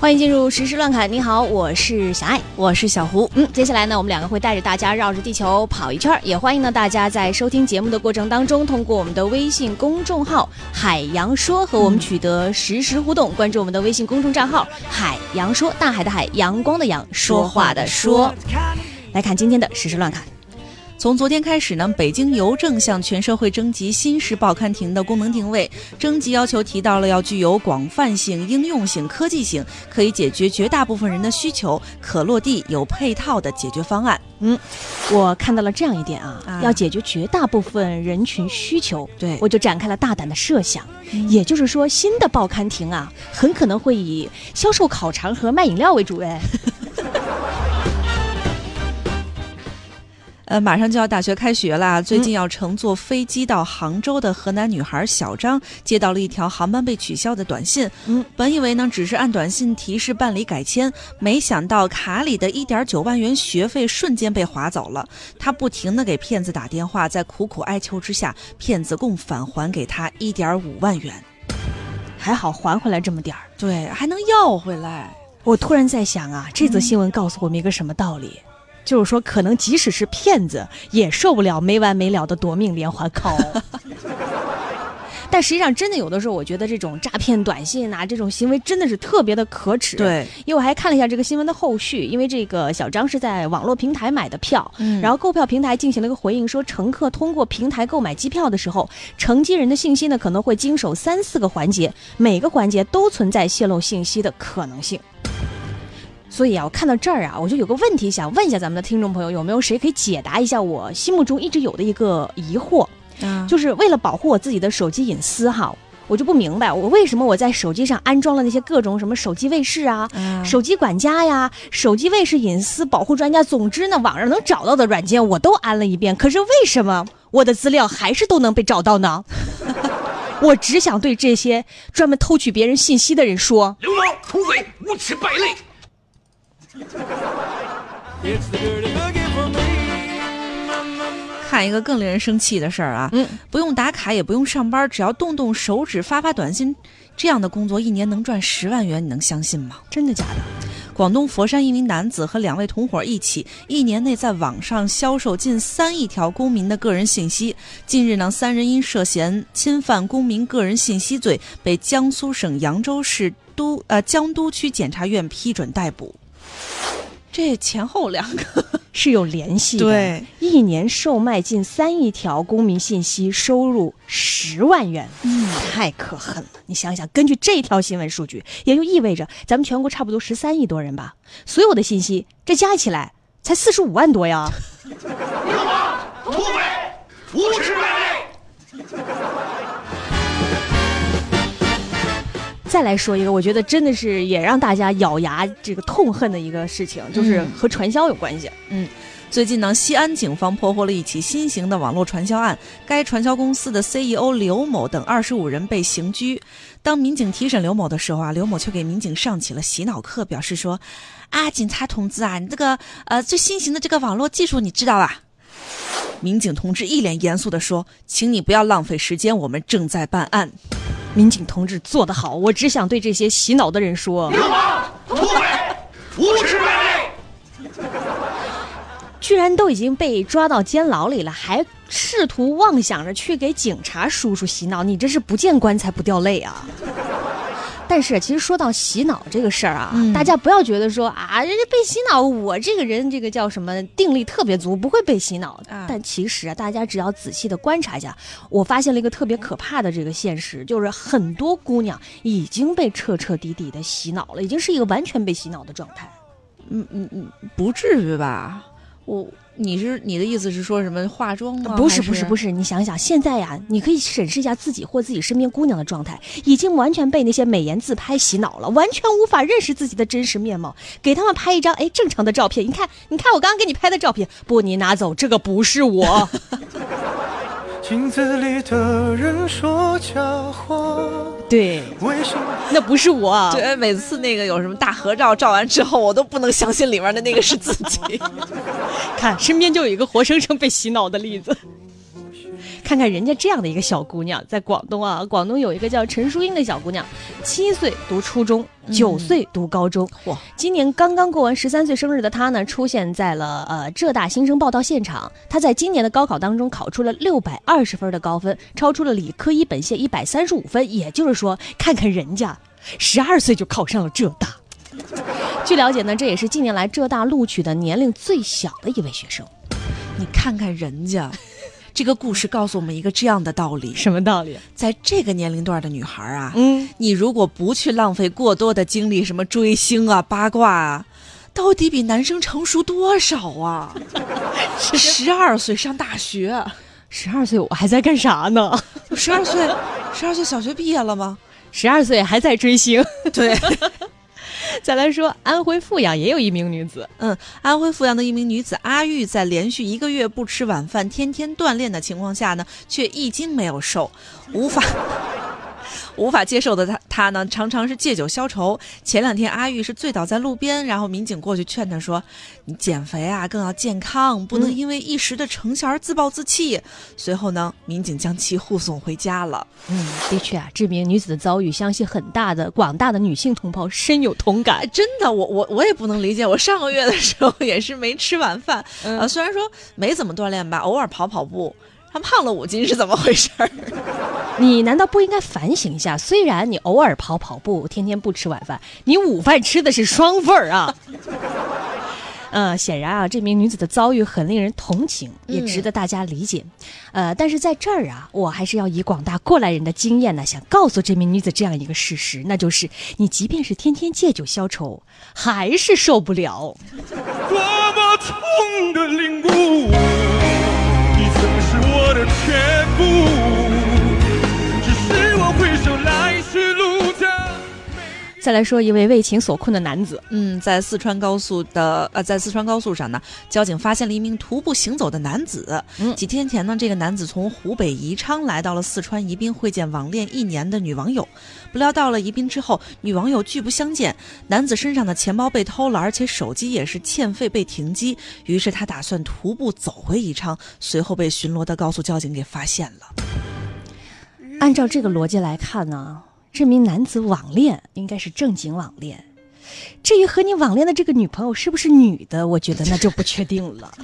欢迎进入实时乱侃。你好，我是小爱，我是小胡。嗯，接下来呢，我们两个会带着大家绕着地球跑一圈儿。也欢迎呢大家在收听节目的过程当中，通过我们的微信公众号“海洋说”和我们取得实时互动。关注我们的微信公众账号“海洋说”，大海的海，阳光的阳，说话的说。来看今天的实时乱侃。从昨天开始呢，北京邮政向全社会征集新式报刊亭的功能定位。征集要求提到了要具有广泛性、应用性、科技性，可以解决绝大部分人的需求，可落地、有配套的解决方案。嗯，我看到了这样一点啊，啊要解决绝大部分人群需求，对我就展开了大胆的设想。也就是说，新的报刊亭啊，很可能会以销售烤肠和卖饮料为主。哎，呃，马上就要大学开学啦，最近要乘坐飞机到杭州的河南女孩小张接到了一条航班被取消的短信。嗯，本以为呢只是按短信提示办理改签，没想到卡里的一点九万元学费瞬间被划走了。她不停的给骗子打电话，在苦苦哀求之下，骗子共返还给她一点五万元。还好还回来这么点儿。对，还能要回来。我突然在想啊，这则新闻告诉我们一个什么道理？就是说，可能即使是骗子，也受不了没完没了的夺命连环 call。但实际上，真的有的时候，我觉得这种诈骗短信啊，这种行为真的是特别的可耻。，对，因为我还看了一下这个新闻的后续，因为这个小张是在网络平台买的票，嗯然后购票平台进行了一个回应，说乘客通过平台购买机票的时候，乘机人的信息呢可能会经手三四个环节，每个环节都存在泄露信息的可能性。所以啊，我看到这儿啊，我就有个问题想问一下咱们的听众朋友，有没有谁可以解答一下我心目中一直有的一个疑惑？啊，就是为了保护我自己的手机隐私哈，我就不明白我为什么我在手机上安装了那些各种什么手机卫士啊、啊手机管家呀、手机卫士隐私保护专家，总之呢，网上能找到的软件我都安了一遍，可是为什么我的资料还是都能被找到呢？我只想对这些专门偷取别人信息的人说，流氓、土匪、无耻败类。看一个更令人生气的事儿啊，嗯，不用打卡也不用上班，只要动动手指发发短信，这样的工作一年能赚十万元，你能相信吗？真的假的？广东佛山一名男子和两位同伙一起，一年内在网上销售近三亿条公民的个人信息。近日呢，三人因涉嫌侵犯公民个人信息罪，被江苏省扬州市都呃江都区检察院批准逮捕。这前后两个，是有联系的。对，一年售卖近三亿条公民信息，收入十万元，嗯，太可恨了。你想想，根据这条新闻数据，也就意味着咱们全国差不多十三亿多人吧，所有的信息这加起来才四十五万多呀。流氓、土匪、无耻再来说一个，我觉得真的是也让大家咬牙这个痛恨的一个事情，就是嗯和传销有关系。嗯最近呢，西安警方破获了一起新型的网络传销案，该传销公司的 CEO 刘某等二十五人被刑拘。当民警提审刘某的时候啊，刘某却给民警上起了洗脑课，表示说：“啊，警察同志啊，你这个呃最新型的这个网络技术你知道吧？”民警同志一脸严肃地说：“请你不要浪费时间，我们正在办案。民警同志做得好，我只想对这些洗脑的人说，流氓、土匪、无耻败类。居然都已经被抓到监牢里了，还试图妄想着去给警察叔叔洗脑，你这是不见棺材不掉泪啊！但是，其实说到洗脑这个事儿啊，嗯大家不要觉得说啊，人家被洗脑，我这个人这个叫什么定力特别足，不会被洗脑的。啊但其实啊，大家只要仔细的观察一下，我发现了一个特别可怕的这个现实，就是很多姑娘已经被彻彻底底的洗脑了，已经是一个完全被洗脑的状态。嗯嗯嗯，不至于吧？我你是你的意思是说什么化妆吗？不是不是不是，你想想，现在呀，你可以审视一下自己或自己身边姑娘的状态，已经完全被那些美颜自拍洗脑了，完全无法认识自己的真实面貌。给他们拍一张哎正常的照片，你看，你看我刚刚给你拍的照片，不，你拿走，这个不是我。镜子里的人说假话，对，为什么？那不是我。对，每次那个有什么大合照，照完之后，我都不能相信里面的那个是自己。看身边就有一个活生生被洗脑的例子。看看人家这样的一个小姑娘，在广东啊，广东有一个叫陈淑英的小姑娘，七岁读初中，九岁读高中。哇今年刚刚过完十三岁生日的她呢，出现在了呃浙大新生报道现场。她在今年的高考当中考出了六百二十分的高分，超出了理科一本线一百三十五分。也就是说，看看人家，十二岁就考上了浙大。据了解呢，这也是近年来浙大录取的年龄最小的一位学生。你看看人家，这个故事告诉我们一个这样的道理：什么道理？在这个年龄段的女孩啊，嗯，你如果不去浪费过多的精力，什么追星啊、八卦啊，到底比男生成熟多少啊？十二岁上大学，十二岁我还在干啥呢？十二岁，十二岁小学毕业了吗？十二岁还在追星。对，再来说，安徽阜阳也有一名女子，嗯，安徽阜阳的一名女子阿玉，在连续一个月不吃晚饭、天天锻炼的情况下呢，却一斤没有瘦，无法。无法接受的他，他呢常常是借酒消愁。前两天阿玉是醉倒在路边，然后民警过去劝他说：“你减肥啊，更要健康，不能因为一时的成效而自暴自弃。随后呢，民警将其护送回家了。嗯，的确啊，这名女子的遭遇，相信很大的广大的女性同胞深有同感哎。真的，我我我也不能理解。我上个月的时候也是没吃晚饭，嗯呃，虽然说没怎么锻炼吧，偶尔跑跑步，他胖了五斤是怎么回事儿？你难道不应该反省一下？虽然你偶尔跑跑步，天天不吃晚饭，你午饭吃的是双份儿啊。呃，显然啊，这名女子的遭遇很令人同情，也值得大家理解。呃，但是在这儿啊，我还是要以广大过来人的经验呢，想告诉这名女子这样一个事实，那就是你即便是天天借酒消愁，还是受不了。多么痛的领再来说一位为情所困的男子，嗯，在四川高速的呃，在四川高速上呢，交警发现了一名徒步行走的男子。嗯几天前呢，这个男子从湖北宜昌来到了四川宜宾会见网恋一年的女网友，不料到了宜宾之后，女网友拒不相见，男子身上的钱包被偷了，而且手机也是欠费被停机，于是他打算徒步走回宜昌，随后被巡逻的高速交警给发现了。按照这个逻辑来看呢，这名男子网恋应该是正经网恋。至于和你网恋的这个女朋友是不是女的，我觉得那就不确定了。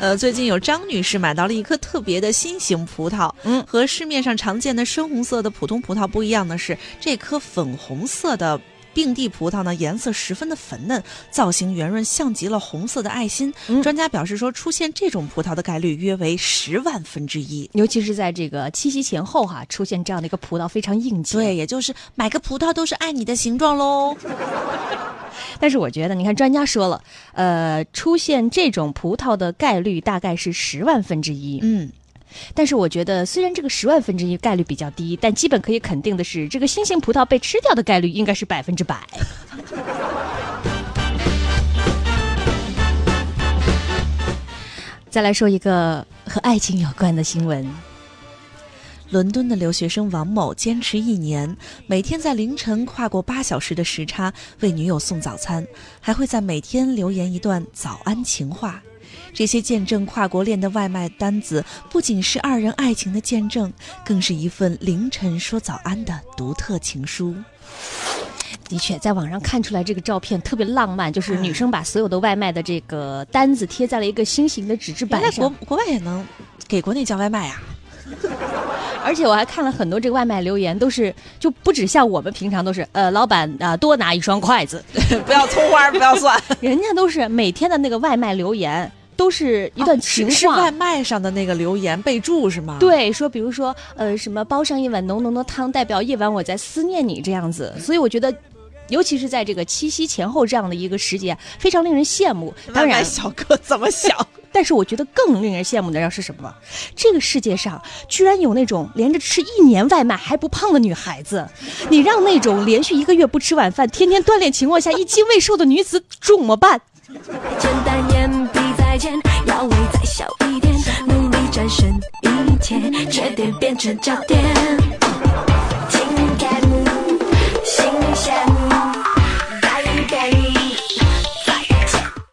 呃，最近有张女士买到了一颗特别的新型葡萄，嗯和市面上常见的深红色的普通葡萄不一样的是，这颗粉红色的。并蒂葡萄呢，颜色十分的粉嫩，造型圆润，像极了红色的爱心。嗯专家表示说，出现这种葡萄的概率约为十万分之一。尤其是在这个七夕前后哈、出现这样的一个葡萄非常应景。对，，也就是买个葡萄都是爱你的形状喽。但是我觉得，你看专家说了，呃，出现这种葡萄的概率大概是十万分之一。嗯，但是我觉得，虽然这个十万分之一概率比较低，但基本可以肯定的是，这个新型葡萄被吃掉的概率应该是百分之百。再来说一个和爱情有关的新闻。伦敦的留学生王某坚持一年，每天在凌晨跨过八小时的时差为女友送早餐，还会在每天留言一段早安情话。这些见证跨国恋的外卖单子，不仅是二人爱情的见证，更是一份凌晨说早安的独特情书。的确，在网上看出来这个照片特别浪漫，就是女生把所有的外卖的这个单子贴在了一个心形的纸质板上国。国外也能给国内叫外卖啊？而且我还看了很多这个外卖留言，都是就不止像我们平常都是，呃，老板啊、多拿一双筷子，不要葱花，不要蒜。人家都是每天的那个外卖留言都是一段情话。外卖上的那个留言备注是吗？。对，说比如说，呃，什么煲上一碗浓浓的汤，代表夜晚我在思念你这样子。所以我觉得，尤其是在这个七夕前后这样的一个时节，非常令人羡慕。当然，小哥怎么想？但是我觉得更令人羡慕的，要是什么？这个世界上居然有那种连着吃一年外卖还不胖的女孩子，你让那种连续一个月不吃晚饭、天天锻炼情况下一斤未瘦的女子怎么办？简单眼皮再尖，腰围再小一点，努力战胜一切，缺点变成焦点。